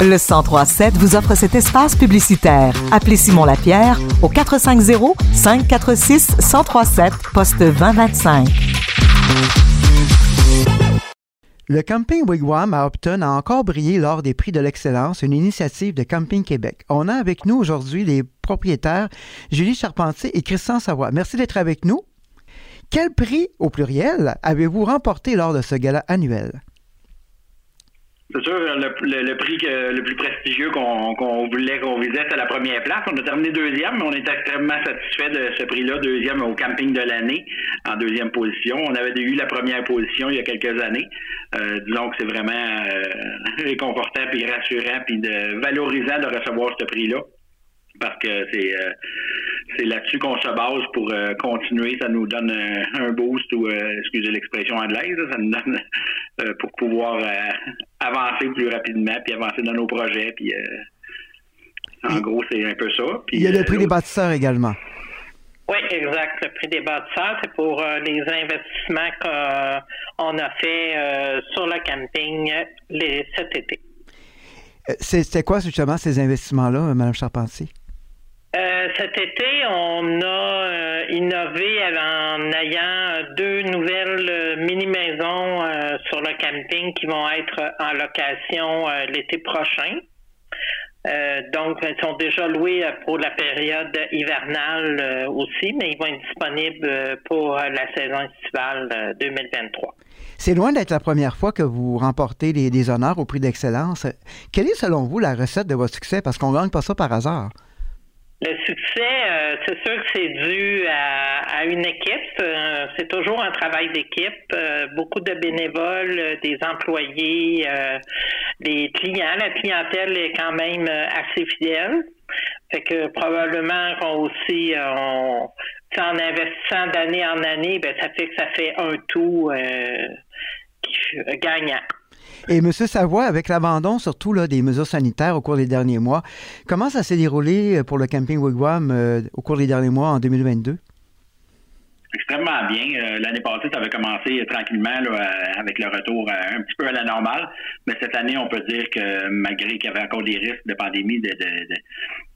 Le 1037 vous offre cet espace publicitaire. Appelez Simon Lapierre au 450 546 1037 poste 2025. Le camping Wigwam à Upton a encore brillé lors des prix de l'excellence, une initiative de Camping Québec. On a avec nous aujourd'hui les propriétaires Julie Charpentier et Christian Savoie. Merci d'être avec nous. Quel prix, au pluriel, avez-vous remporté lors de ce gala annuel? C'est sûr, le, prix le plus prestigieux qu'on voulait qu'on visait, c'est la première place. On a terminé deuxième, mais on est extrêmement satisfait de ce prix-là, deuxième au camping de l'année, en deuxième position. On avait eu la première position il y a quelques années. Euh, disons que c'est vraiment euh, réconfortant, puis rassurant, puis de, valorisant de recevoir ce prix-là parce que c'est euh, c'est là-dessus qu'on se base pour euh, continuer. Ça nous donne un, boost ou euh, excusez l'expression anglaise, ça nous donne pour pouvoir avancer plus rapidement puis avancer dans nos projets. Puis en gros, c'est un peu ça. Il y a le prix des bâtisseurs également. Oui, exact. Le prix des bâtisseurs, c'est pour les investissements qu'on a fait sur le camping les, cet été. C'était quoi justement ces investissements-là, Mme Charpentier? Euh, cet été, on a euh, innové en ayant deux nouvelles euh, mini-maisons sur le camping qui vont être en location l'été prochain. donc, elles sont déjà louées pour la période hivernale aussi, mais ils vont être disponibles pour la saison estivale 2023. C'est loin d'être la première fois que vous remportez des honneurs au prix d'excellence. Quelle est, selon vous, la recette de votre succès? Parce qu'on ne gagne pas ça par hasard. Le succès, euh, c'est sûr que c'est dû à, une équipe. Euh, c'est toujours un travail d'équipe. Euh, beaucoup de bénévoles, des employés, des clients. La clientèle est quand même assez fidèle. Fait que probablement qu'on aussi, en investissant d'année en année, ben, ça fait que ça fait un tout gagnant. Et M. Savoie, avec l'abandon surtout là, des mesures sanitaires au cours des derniers mois, comment ça s'est déroulé pour le camping Wigwam euh, au cours des derniers mois en 2022? Extrêmement bien. Euh, l'année passée, ça avait commencé tranquillement là, euh, avec le retour euh, un petit peu à la normale. Mais cette année, on peut dire que malgré qu'il y avait encore des risques de pandémie, de,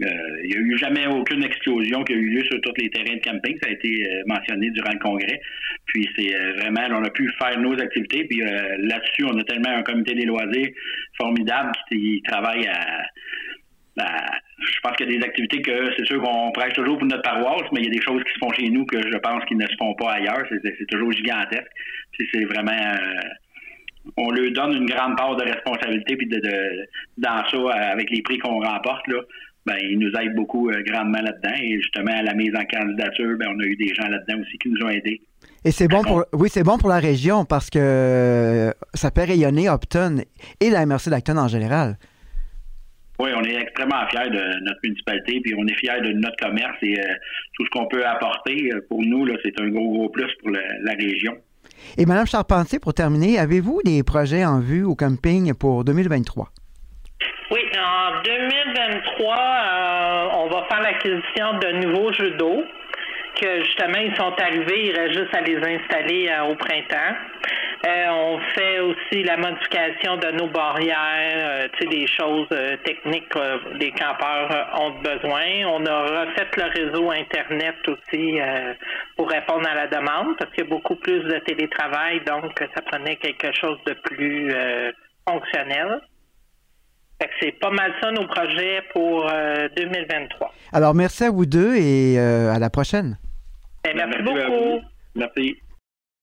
il n'y a eu jamais aucune explosion qui a eu lieu sur tous les terrains de camping. Ça a été mentionné durant le congrès. Puis c'est vraiment, on a pu faire nos activités. Puis là-dessus, on a tellement un comité des loisirs formidable qui travaille à je pense qu'il y a des activités que c'est sûr qu'on prêche toujours pour notre paroisse, mais il y a des choses qui se font chez nous que je pense qu'ils ne se font pas ailleurs. C'est toujours gigantesque. c'est vraiment euh, on leur donne une grande part de responsabilité puis de, dans ça, avec les prix qu'on remporte, là, ben, ils nous aident beaucoup euh, grandement là-dedans. Et justement, à la mise en candidature, ben, on a eu des gens là-dedans aussi qui nous ont aidés. Et c'est bon pour oui, c'est bon pour la région parce que ça peut rayonner Upton et la MRC d'Acton en général. Oui, on est extrêmement fiers de notre municipalité, puis on est fiers de notre commerce et euh, tout ce qu'on peut apporter. Euh, pour nous, c'est un gros, gros plus pour la région. Et Mme Charpentier, pour terminer, avez-vous des projets en vue au camping pour 2023? Oui, en 2023, euh, on va faire l'acquisition de nouveaux jeux d'eau que justement ils sont arrivés, il reste juste à les installer au printemps. Euh, on fait aussi la modification de nos barrières, euh, tu sais, des choses euh, techniques que les campeurs ont besoin. On a refait le réseau Internet aussi pour répondre à la demande parce qu'il y a beaucoup plus de télétravail, donc ça prenait quelque chose de plus fonctionnel. C'est pas mal ça nos projets pour 2023. Alors merci à vous deux et à la prochaine. Ben, merci, beaucoup. Merci.